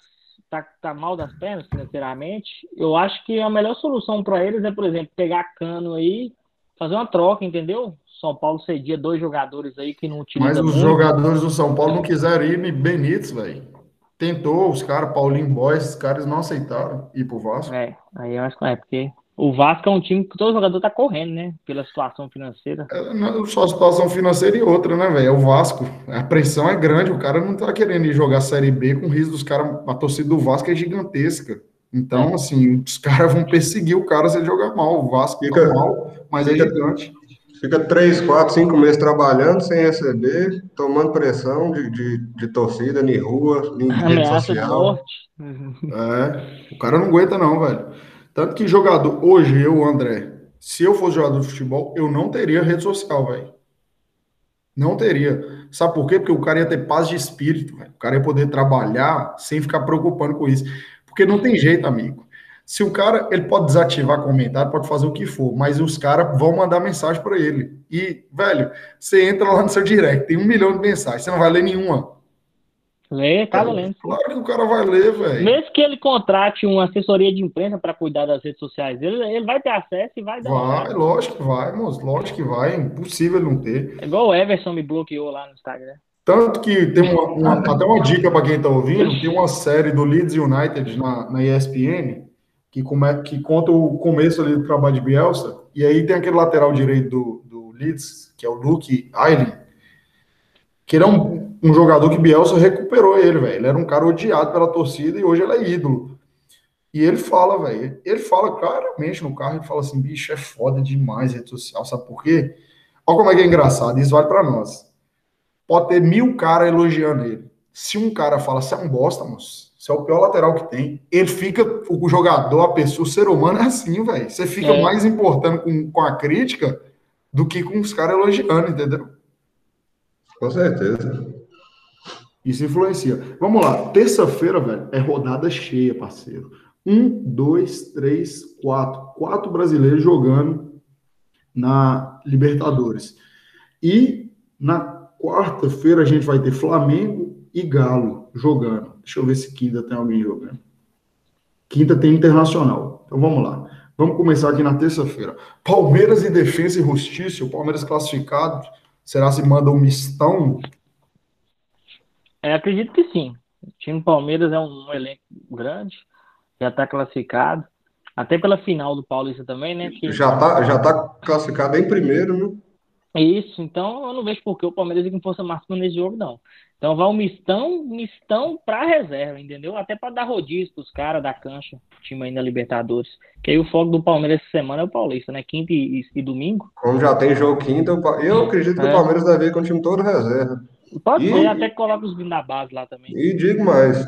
tá, tá mal das pernas financeiramente, eu acho que a melhor solução para eles é, por exemplo, pegar Cano aí, fazer uma troca, entendeu? São Paulo cedia dois jogadores aí que não utilizam. Mas os muito. jogadores do São Paulo não quiseram ir Benítez, velho tentou, os caras, Paulinho Boys, os caras não aceitaram ir pro Vasco. É, aí eu acho que é, porque o Vasco é um time que todo jogador tá correndo, né? Pela situação financeira. É, não, só a situação financeira e outra, né, velho? É o Vasco. A pressão é grande, o cara não tá querendo ir jogar Série B com risco dos caras. A torcida do Vasco é gigantesca. Então, é. assim, os caras vão perseguir o cara se ele jogar mal. O Vasco fica tá mal, mas é gigante. Fica três, quatro, cinco meses trabalhando sem receber, tomando pressão de, de, de torcida, em rua, em rede social. É, o cara não aguenta não, velho. Tanto que jogador, hoje eu, André, se eu fosse jogador de futebol, eu não teria rede social, velho. Não teria. Sabe por quê? Porque o cara ia ter paz de espírito, velho. O cara ia poder trabalhar sem ficar preocupando com isso. Porque não tem jeito, amigo. Se o cara, ele pode desativar comentário, pode fazer o que for, mas os caras vão mandar mensagem para ele. E, velho, você entra lá no seu direct, tem um milhão de mensagens, você não vai ler nenhuma. Lê, tá lendo. Claro que o cara vai ler, velho. Mesmo que ele contrate uma assessoria de imprensa para cuidar das redes sociais dele, ele vai ter acesso e vai dar. Vai, lógico que vai, moço. Lógico que vai. É impossível não ter. É igual o Everson me bloqueou lá no Instagram. Tanto que tem uma, uma até uma dica para quem tá ouvindo: tem uma série do Leeds United na, na ESPN que, come, que conta o começo ali do trabalho de Bielsa, e aí tem aquele lateral direito do, do Leeds, que é o Luke Ayling, que ele é um, um jogador que Bielsa recuperou ele, velho. Ele era um cara odiado pela torcida e hoje ele é ídolo. E ele fala, velho, ele fala claramente no carro, ele fala assim, bicho, é foda demais rede social, sabe por quê? Olha como é que é engraçado, isso vale para nós. Pode ter mil caras elogiando ele. Se um cara fala, você é um bosta, moço, você é o pior lateral que tem. Ele fica, o jogador, a pessoa, o ser humano é assim, velho. Você fica é. mais importando com, com a crítica do que com os caras elogiando, entendeu? Com certeza. Isso influencia. Vamos lá. Terça-feira, velho, é rodada cheia, parceiro. Um, dois, três, quatro. Quatro brasileiros jogando na Libertadores. E Na quarta-feira a gente vai ter Flamengo e Galo jogando. Deixa eu ver se quinta tem alguém jogando. Quinta tem Internacional. Então vamos lá. Vamos começar aqui na terça-feira. Palmeiras e Defesa e Justiça. O Palmeiras classificado. Será se manda um mistão? É, acredito que sim. O time Palmeiras é um, um elenco grande, já está classificado. Até pela final do Paulista também, né? Que... Já está já tá classificado em primeiro, né? Isso, então eu não vejo por que o Palmeiras ir com força máxima nesse jogo, não. Então vai um mistão, mistão pra reserva, entendeu? Até para dar rodízio pros caras da cancha, time aí na Libertadores. Que aí o foco do Palmeiras essa semana é o Paulista, né? Quinta e, e domingo. Como já tem jogo quinta, eu acredito que é. o Palmeiras deve ir com o time todo reserva. Pode e... ser, até que coloca os vindo da base lá também. E digo mais,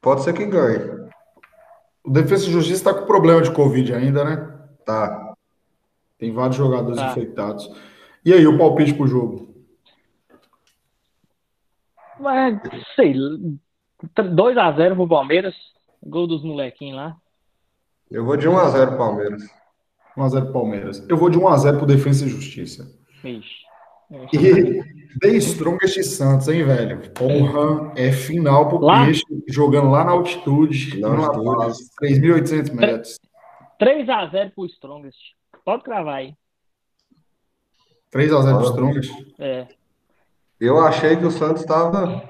pode ser que ganhe. O Defesa e Justiça está com problema de Covid ainda, né? Tá. Tem vários jogadores tá. infectados. E aí, o palpite pro jogo? Mas, sei, 2x0 pro Palmeiras. Gol dos molequinhos lá. Eu vou de 1x0 Palmeiras. 1x0 pro Palmeiras. Eu vou de 1x0 pro Defesa e Justiça. Ixi. E The Strongest Santos, hein, velho? Porra, é final pro lá? Peixe, jogando lá na altitude, na altitude. 3.800 metros. 3x0 pro Strongest. Pode cravar aí. 3x0 pro Strongest? É. Eu achei que o Santos estava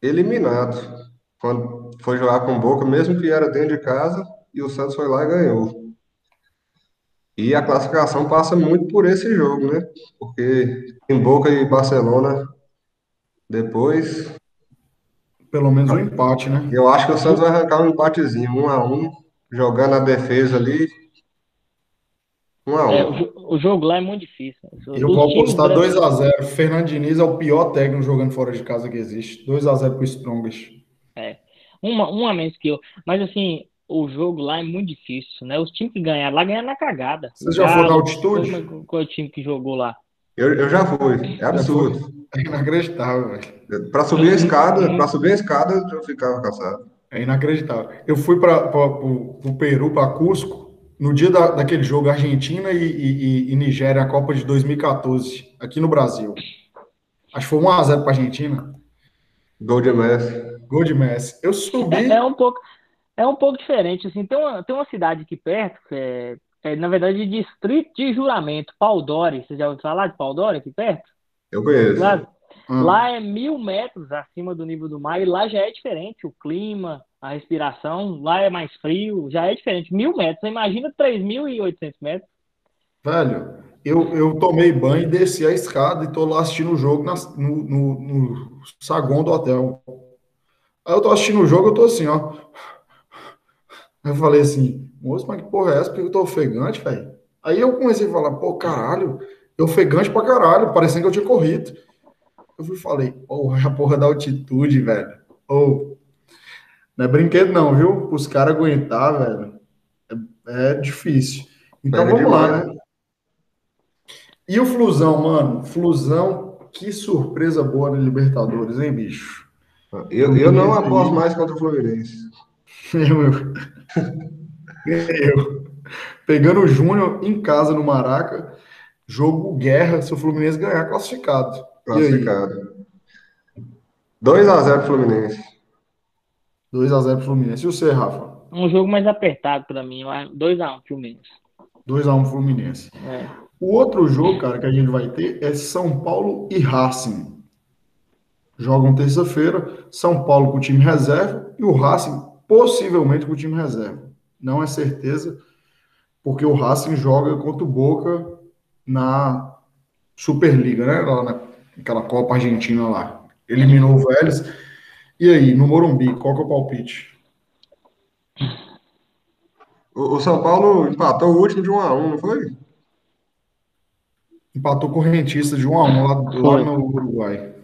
eliminado quando foi jogar com o Boca, mesmo que era dentro de casa, e o Santos foi lá e ganhou. E a classificação passa muito por esse jogo, né? Porque em Boca e Barcelona, depois. Pelo menos um empate, né? Eu acho que o Santos vai arrancar um empatezinho, um a um, jogando a defesa ali um a um. É, o, o, jogo lá é muito difícil. Eu vou apostar 2x0. Fernando Diniz é o pior técnico jogando fora de casa que existe. 2x0 pro Strongest. É. Uma, uma a menos que eu. Mas assim, o jogo lá é muito difícil, né? Os times que ganharam lá ganharam na cagada. Você já foi na altitude? Qual, qual é o time que jogou lá? Eu, eu já fui. É absurdo. É inacreditável, velho. Pra subir a escada, pra subir a escada, eu ficava cansado. É inacreditável. Eu fui para o Peru, para Cusco, no dia da, daquele jogo Argentina e, e, e, Nigéria, a Copa de 2014, aqui no Brasil. Acho que foi 1x0 para Argentina. Gol de Messi. Gol de Messi. Eu subi. É, é, um pouco, é um pouco diferente. Assim, tem, uma, tem uma cidade aqui perto, que é, é na verdade, distrito de juramento, Paudori. Você já ouviu falar de Paudori aqui perto? Eu conheço. Claro. Hum. Lá é mil metros acima do nível do mar e lá já é diferente o clima, a respiração. Lá é mais frio, já é diferente. Mil metros, imagina 3.800 metros. Velho, eu, eu tomei banho, desci a escada e tô lá assistindo o jogo na, no, no, no saguão do hotel. Aí eu tô assistindo o jogo, eu tô assim, ó. Aí eu falei assim, moço, mas que porra é essa? Porque eu tô ofegante, velho. Aí eu comecei a falar, pô, caralho, eu ofegante pra caralho, parecendo que eu tinha corrido. Eu fui falei, porra, a porra da altitude, velho. Ou, oh, não é brinquedo não, viu? Os caras aguentar, velho, é, é difícil. Então vamos lá, né? E o Flusão, mano? Flusão, que surpresa boa na Libertadores, hein, bicho? Eu, eu não aposto mais contra o Fluminense. Eu, eu. Pegando o Júnior em casa no Maraca, jogo guerra, se o Fluminense ganhar, classificado. Classificado. 2x0 Fluminense. 2x0 Fluminense. E você, Rafa? Um jogo mais apertado para mim. 2x1 Fluminense. 2x1 Fluminense. É. O outro jogo, cara, que a gente vai ter é São Paulo e Racing. Jogam terça-feira. São Paulo com o time reserva e o Racing possivelmente com o time reserva. Não é certeza, porque o Racing joga contra o Boca na Superliga, né? Lá na aquela Copa Argentina lá. Eliminou o Vélez. E aí, no Morumbi, qual que é o palpite? O, São Paulo empatou o último de 1 a 1 não foi? Empatou com o Rentista de 1 a 1 lá, lá no Uruguai.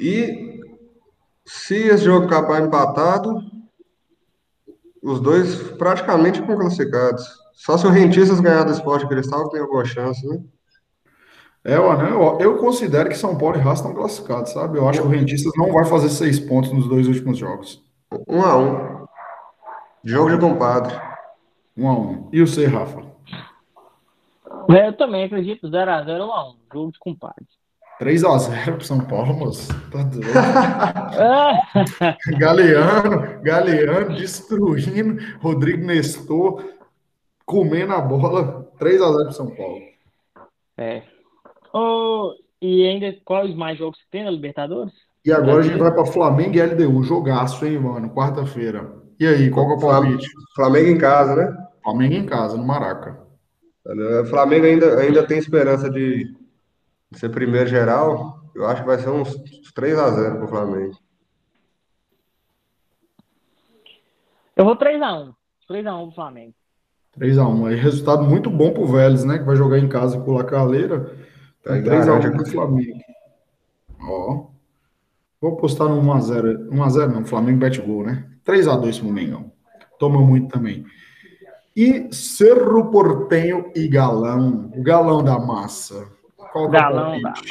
E se esse jogo acabar empatado, os dois praticamente ficam classificados. Só se o Rentistas ganhar do Esporte Cristal tem alguma chance, né? É, né? Eu considero que São Paulo e Racing estão classificados, sabe? Eu acho que o Rentistas não vai fazer seis pontos nos dois últimos jogos. Um a um. Jogo de compadre. Um a um. E o C, Rafa? É, eu também acredito 0x0 1 a 1 Jogo de compadre. 3x0 pro São Paulo, moço. Tá doido. Galeano, Galeano destruindo, Rodrigo Nestor comendo a bola, 3x0 pro São Paulo. É. Oh, e ainda, quais mais jogos que tem na Libertadores? E agora a gente vai para Flamengo e LDU, jogaço, hein, mano, quarta-feira. E aí, qual que é o palpite? Flamengo em casa, né? Flamengo em casa, no Maraca. O Flamengo ainda, ainda tem esperança de ser primeiro geral. Eu acho que vai ser uns 3x0 pro Flamengo. Eu vou 3x1. 3x1 pro Flamengo. 3x1. Aí resultado muito bom pro Vélez, né? Que vai jogar em casa com o Lacaleira. Tá 3x1 pro Flamengo. Ó. Vou apostar no 1x0. 1x0 não, Flamengo bete gol, né? 3x2 pro Mengão. Toma muito também. E Cerro Portenho e Galão. O galão da massa. Qual é galão da massa.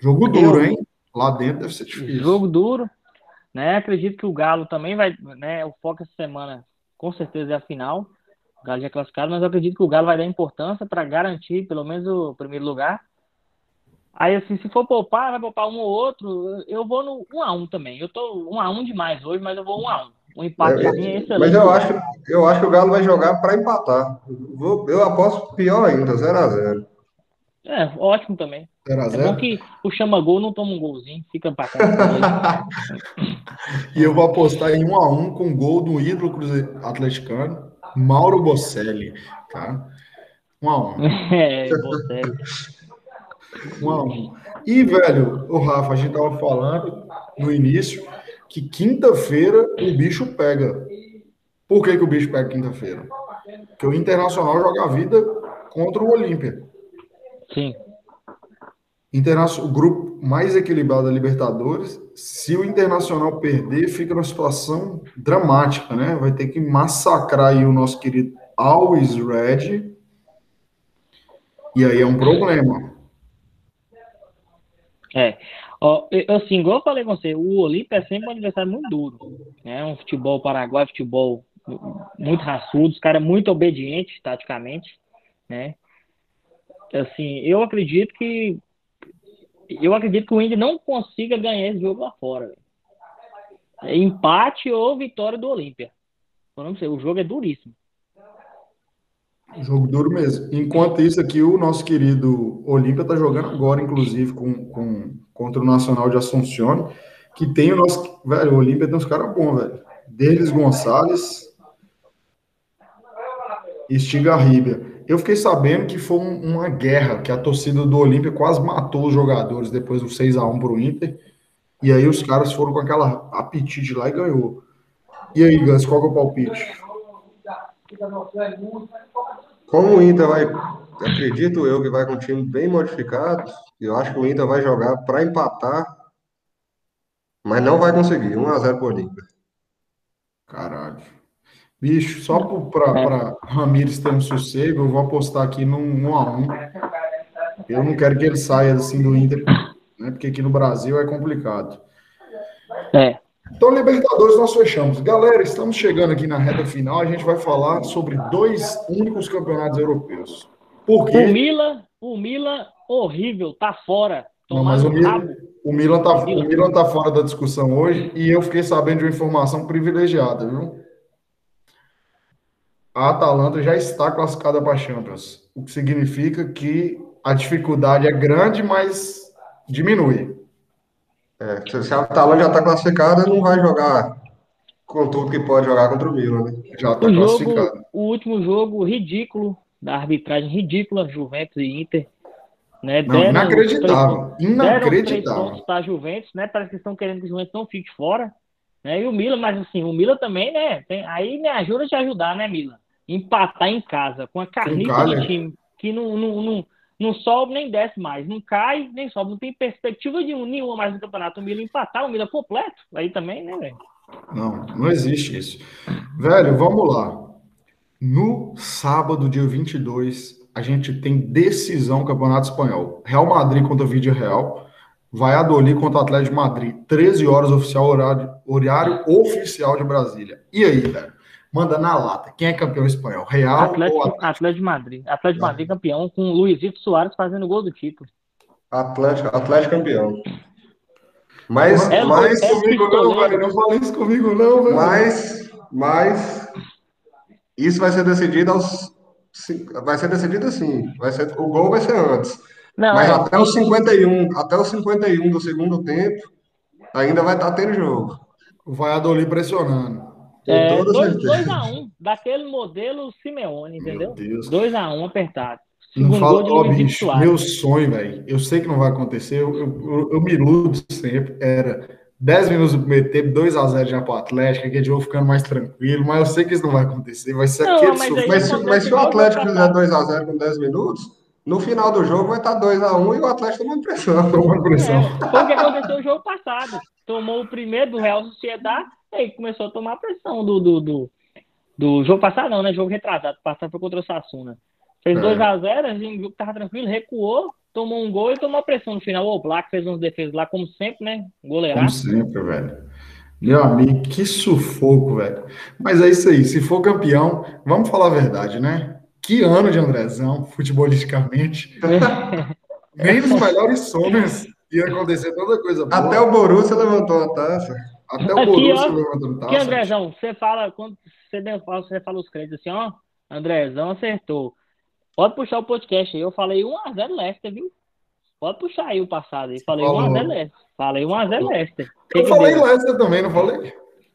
Jogo duro, hein? Lá dentro deve ser difícil. Jogo duro. Né? Acredito que o Galo também vai. Né? O foco essa semana, com certeza, é a final. O Galo já é classificado, mas eu acredito que o Galo vai dar importância para garantir pelo menos o primeiro lugar. Aí, assim, se for poupar, vai poupar um ou outro. Eu vou no 1 a 1 também. Eu tô 1 a 1 demais hoje, mas eu vou 1 a 1 um empatezinho é, excelente. Mas eu acho, eu acho que o Galo vai jogar para empatar. Vou, eu aposto pior ainda, 0x0. É, ótimo também. 0 É bom que o chama-gol não toma um golzinho, fica cá. e eu vou apostar em 1x1 com gol do ídolo atleticano, Mauro Bocelli, tá? 1x1. É, Bocelli. 1x1. E, velho, o Rafa, a gente tava falando no início que quinta-feira o bicho pega. Por que, que o bicho pega quinta-feira? Porque o Internacional joga a vida contra o Olímpia. Sim. Internacional, o grupo mais equilibrado da Libertadores. Se o Internacional perder, fica numa situação dramática, né? Vai ter que massacrar o nosso querido Always Red. E aí é um problema. É. Ó, assim, igual eu falei com você, o Olímpia é sempre um adversário muito duro. Né? Um futebol paraguai, futebol muito raçudo, os caras muito obedientes taticamente, né? Assim, eu acredito que eu acredito que o Indy não consiga ganhar esse jogo lá fora. É empate ou vitória do Olímpia. O jogo é duríssimo. Jogo duro mesmo. Enquanto isso aqui, o nosso querido Olímpia tá jogando agora, inclusive, com, com contra o Nacional de Assunção, que tem o nosso. Velho, o Olímpia tem uns caras bons, velho. Deles Gonçalves e Stigarribia. Eu fiquei sabendo que foi uma guerra, que a torcida do Olímpia quase matou os jogadores depois do 6 a 1 pro Inter. E aí os caras foram com aquela apetite lá e ganhou. E aí, Gans, qual é o palpite? Como o Inter vai, acredito eu que vai com um time bem modificado, eu acho que o Inter vai jogar para empatar, mas não vai conseguir. 1x0 por Olímpia. Caralho. Bicho, só para Ramires ter um sossego, eu vou apostar aqui num 1x1. Eu não quero que ele saia assim do Inter, né? Porque aqui no Brasil é complicado. É. Então, Libertadores, nós fechamos. Galera, estamos chegando aqui na reta final. A gente vai falar sobre dois únicos campeonatos europeus. Por quê? O Milan, o Milan horrível, tá fora. Não, mas o Milan, o Milan, tá, o Milan tá fora da discussão hoje e eu fiquei sabendo de uma informação privilegiada, viu? A Atalanta já está classificada para a Champions, o que significa que a dificuldade é grande, mas diminui. É, se a Atalanta já está classificada, não vai jogar com tudo que pode jogar contra o Milan, né? Já está classificado. O último jogo ridículo, da arbitragem ridícula, Juventus e Inter. Né? Não, inacreditável. Três, inacreditável. para Juventus, né? Parece que estão querendo que o Juventus não fique fora. Né? E o Milan, mas assim, o Milan também, né? Tem, aí me ajuda a te ajudar, né, Milan? Empatar em casa com a carniça de time que não, não, não, não sobe nem desce mais, não cai nem sobe, não tem perspectiva de nenhuma mais no campeonato. O Milan empatar, o Milan completo, aí também, né, velho? Não, não existe isso. Velho, vamos lá. No sábado, dia 22, a gente tem decisão Campeonato Espanhol. Real Madrid contra o Vídeo Real. Valladolid contra o Atlético de Madrid. 13 horas oficial, horário, horário oficial de Brasília. E aí, velho? Manda na lata. Quem é campeão espanhol? Real Atlético, ou Atlético? Atlético de Madrid. Atlético de Madrid campeão com o Luizito Soares fazendo gol do título. Atlético, Atlético campeão. Mas, É, mas, é, comigo não, velho. Não fala isso comigo, não, velho. mas, mas, isso vai ser decidido aos. Vai ser decidido assim. Vai ser, o gol vai ser antes. Não, Mas é, até os 51, até os 51 do segundo tempo, ainda vai estar tendo jogo. O Valladolid pressionando. É toda 2 certeza. a 1 daquele modelo Simeone, entendeu? Meu Deus. 2 a 1 apertado. Segundo fala, gol de bicho, meu sonho, velho. Eu sei que não vai acontecer. Eu, eu, eu- me iludo sempre. Era 10 minutos do primeiro tempo, 2x0 já pro Atlético, aquele jogo ficando mais tranquilo, mas eu sei que isso não vai acontecer. Vai ser Não, aquele mas aí-. Mas, se- acontece mas se o Atlético fizer 2x0 com 10 minutos, no final do jogo vai estar 2x1 e o Atlético tomando pressão. tomando pressão. É, foi o que aconteceu no jogo passado. Tomou o primeiro do Real Sociedade, aí começou a tomar pressão do, do, do, do jogo passado, não, né? Jogo retrasado. Passado foi contra o Sassuna. Fez É. 2x0, a gente viu que tava tranquilo, recuou, tomou um gol e tomou pressão no final. O Black fez umas defesas lá, como sempre, né? Como Goleiraço. sempre, velho. Meu amigo, que sufoco, velho. Mas é isso aí. Se for campeão, vamos falar a verdade, né? Que ano de Andrezão, futebolisticamente. Nem nos melhores sonhos ia acontecer tanta coisa boa. Até o Borussia levantou a taça. Até o Aqui, Borussia ó, levantando taça. Andrezão, você fala, quando você, deu- você fala os créditos assim, ó, Andrezão acertou. Pode puxar o podcast aí. Eu falei 1x0 Leicester, viu? Pode puxar aí o passado aí. Falei Falou. 1x0 Leicester. Falei 1x0 Leicester. Eu que falei deu? Leicester também, não falei?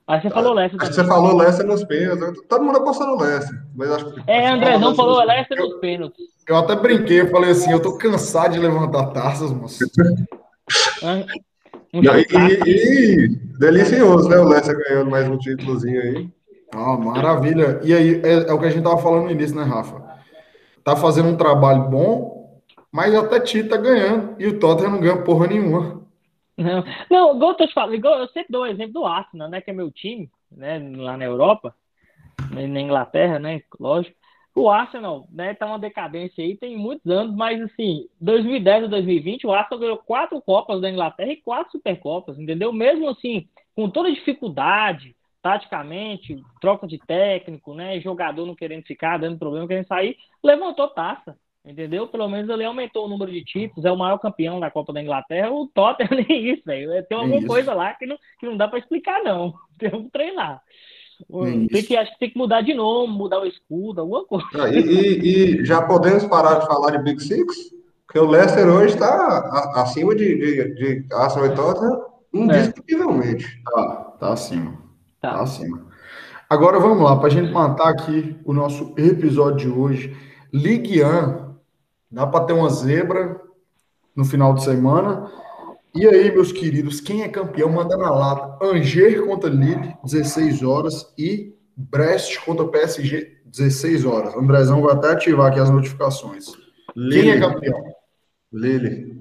Aí você falou Leicester Acho que também. você falou Leicester nos pênaltis. Todo mundo apostou no Leicester. Mas acho que... É, Andrezão falou Leicester nos pênaltis. Eu até brinquei, eu falei assim, eu tô cansado de levantar taças, moço. Um e, e- e delicioso, né? O Leicester ganhando mais um títulozinho aí. Ah, maravilha. E aí, é, é o que a gente tava falando no início, né, Rafa? Tá fazendo um trabalho bom, mas até Tite tá ganhando. E o Tottenham não ganha porra nenhuma. Não, não, igual eu tô te falando, igual eu sempre dou o exemplo do Arsenal, né? Que é meu time, né? Lá na Europa, na Inglaterra, né? Lógico. O Arsenal, né, tá uma decadência aí, tem muitos anos, mas assim, 2010 a 2020, o Arsenal ganhou quatro Copas da Inglaterra e quatro Supercopas, entendeu? Mesmo assim, com toda dificuldade, taticamente, troca de técnico, né? Jogador não querendo ficar, dando problema, querendo sair, levantou taça. Entendeu? Pelo menos ele aumentou o número de títulos, é o maior campeão da Copa da Inglaterra. O Tottenham nem isso, velho. Tem Nem alguma isso. coisa lá que não, que não dá pra explicar, não. Tem que treinar. Tem que, acho que tem que mudar de nome, mudar o escudo, alguma coisa. Ah, e, e- e já podemos parar de falar de Big Six? Porque o Leicester hoje está acima de, de, de Arsenal e Tottenham indiscutivelmente. Tá, tá acima. Tá Tá. acima. Agora vamos lá, pra gente matar aqui o nosso episódio de hoje. Ligue 1. Dá pra ter uma zebra no final de semana. E aí, meus queridos, quem é campeão manda na lata. Angers contra Lille, 16 horas. E Brest contra PSG, 16 horas. Andrezão vai até ativar aqui as notificações. Quem é Lille, campeão? Lille.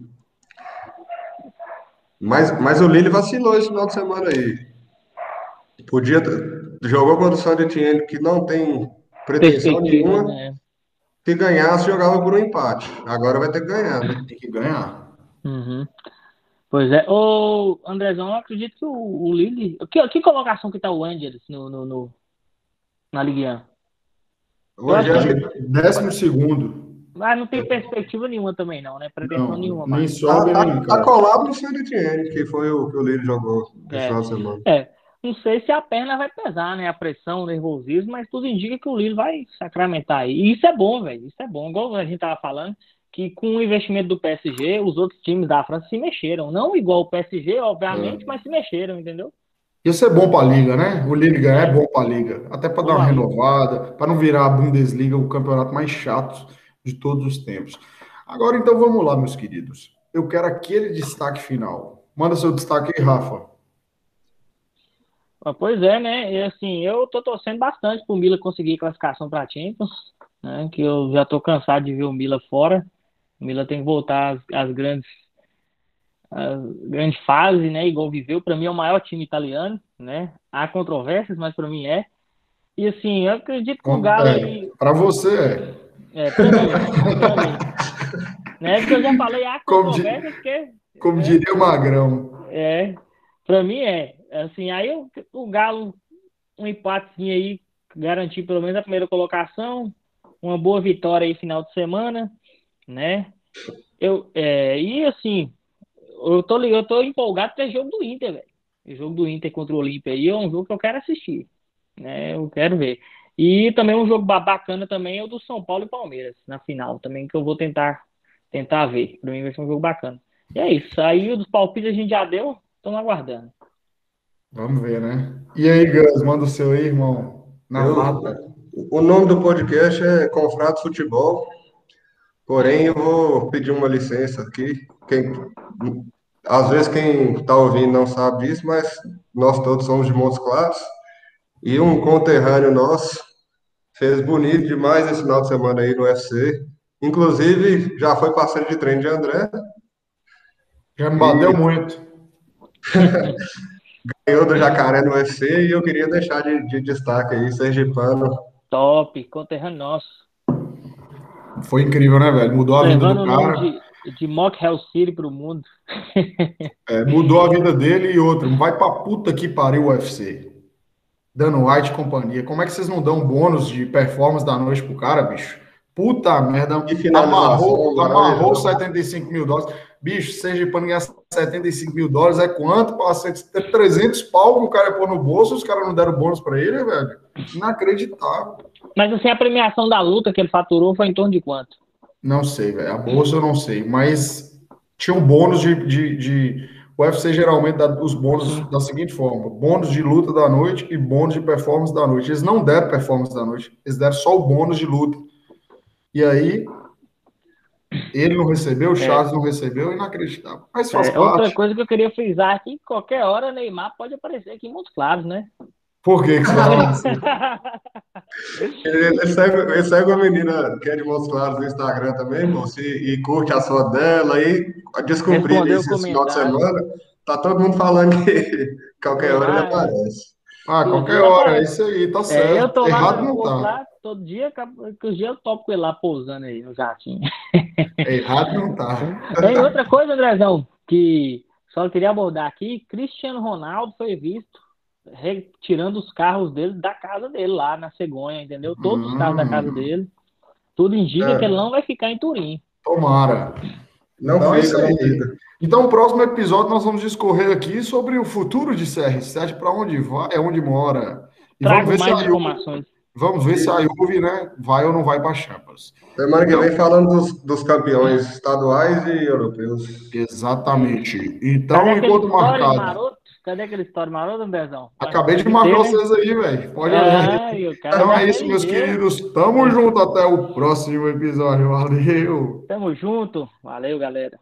Mas, mas o Lille vacilou esse final de semana aí. Podia ter- jogou contra o Etienne, que não tem pretensão nenhuma. né? Se ganhasse, jogava por um empate. Agora vai ter que ganhar, né? Tem que ganhar. Uhum. Pois é. Ô, Andrezão, eu acredito que o, o Lille. Que, que colocação que tá o Angels no, no, no- na Ligue 1? Hoje é- Décimo segundo. Mas não tem perspectiva nenhuma também, não, né? Pretensão Não, nenhuma. nem Mas... sobe, tá, nem cai. colado no Saint Etienne, que foi o que o Lille jogou esse É. final de semana. É, não sei se a perna vai pesar, né? A pressão, o nervosismo, mas tudo indica que o Lille vai sacramentar aí. E isso é bom, velho. Isso é bom. Igual a gente tava falando, que com o investimento do PSG, os outros times da França se mexeram. Não igual o PSG, obviamente, É. mas se mexeram, entendeu? Isso é bom para a liga, né? O Lille ganhar é bom para a liga, até para dar uma renovada, para não virar a Bundesliga o campeonato mais chato de todos os tempos. Agora, então, vamos lá, meus queridos. Eu quero aquele destaque final. Manda seu destaque aí, Rafa. Ah, Pois é, né? E assim, eu tô torcendo bastante pro Mila conseguir classificação pra Champions, né? Que eu já tô cansado de ver o Mila fora. O Mila tem que voltar às, às grandes às grandes fases, né? Igual viveu. Pra mim é o maior time italiano, né? Há controvérsias, mas pra mim é. E assim, eu acredito que o Galo aí, Para você, é, pra mim, pra mim. Né? Porque eu já falei há Como di- controvérsias, porque é, como diria o Magrão. é, pra mim é. Assim, aí o, o Galo, um empatezinho aí, garantir pelo menos a primeira colocação, uma boa vitória aí final de semana, né? Eu, é, e assim, eu tô, eu tô empolgado para jogo do Inter, velho. O jogo do Inter contra o Olímpia aí é um jogo que eu quero assistir. Né? Eu quero ver. E também um jogo bacana também é o do São Paulo e Palmeiras, na final, também, que eu vou tentar, tentar ver. Para mim vai ser um jogo bacana. E é isso. Aí dos palpites a gente já deu, estamos aguardando. Vamos ver, né? E aí, Gus, manda o seu aí, irmão. Na Eu- lata. O nome do podcast é Confrado Futebol, porém eu vou pedir uma licença aqui. Quem, às vezes quem está ouvindo não sabe disso, mas nós todos somos de Montes Claros. E um conterrâneo nosso fez bonito demais esse final de semana aí no UFC. Inclusive, já foi parceiro de treino de André, Já me bateu muito. ganhou do Jacaré no UFC e eu queria deixar de, de destaque aí, Sergipano. Top, conterrâneo nosso. Foi incrível, né, velho? Mudou a vida Levando do o nome cara. de, de Mock Hell City pro mundo. É, mudou a vida dele e outro. Vai pra puta que pariu o UFC. Dano White e companhia. Como é que vocês não dão bônus de performance da noite pro cara, bicho? Puta merda. E finalização, Amarrou, amarrou maravilhoso. 75 mil dólares. Bicho, seja para ganhar 75 mil dólares é quanto? Passa 300 pau que o cara pôr no bolso, os caras não deram bônus pra ele, velho. Inacreditável. Mas assim, a premiação da luta que ele faturou foi em torno de quanto? Não sei, velho. A bolsa eu não sei, mas tinha um bônus de, de, de- O UFC geralmente dá os bônus da seguinte forma: bônus de luta da noite e bônus de performance da noite. Eles não deram performance da noite, eles deram só o bônus de luta. E aí, ele não recebeu, o Charles não recebeu, inacreditável. Mas faz É, outra parte. coisa que eu queria frisar aqui, qualquer hora Neymar pode aparecer aqui em Montes Claros, né? Por que, que você fala assim? Ele, segue, ele segue uma menina que é de Montes Claros no Instagram também, moço, e, e curte a foto dela, aí descobri Respondeu isso o esse final de semana. Tá todo mundo falando que qualquer hora ele é. aparece. Ah, qualquer hora, é isso aí, tá É, eu certo. tô lá Errado não tá. Todo dia, que os dias eu topo com ele lá pousando aí no jatinho. Errado não tá. Tem outra coisa, Andrezão, que só queria abordar aqui, Cristiano Ronaldo foi visto retirando os carros dele da casa dele lá na Cegonha, entendeu? Todos os carros da casa dele. Tudo indica É. que ele não vai ficar em Turim. Tomara. Não Então é fica, isso não aí. fica. Então, no próximo episódio, nós vamos discorrer aqui sobre o futuro de CR7, para onde vai, é onde mora. E vamos Trago ver, se mais a Juve, informações. Vamos ver se a Juve, né, vai ou não vai para Champions. Semana que vem falando dos, dos campeões estaduais e europeus. Exatamente. Então, Cadê enquanto história marcado. maroto? Cadê aquele história maroto, Andrezão? Acabei de marcar vocês aí, velho. Pode cara Então é isso, fez meus isso. queridos. Tamo junto. Até o próximo episódio. Valeu. Tamo junto. Valeu, galera.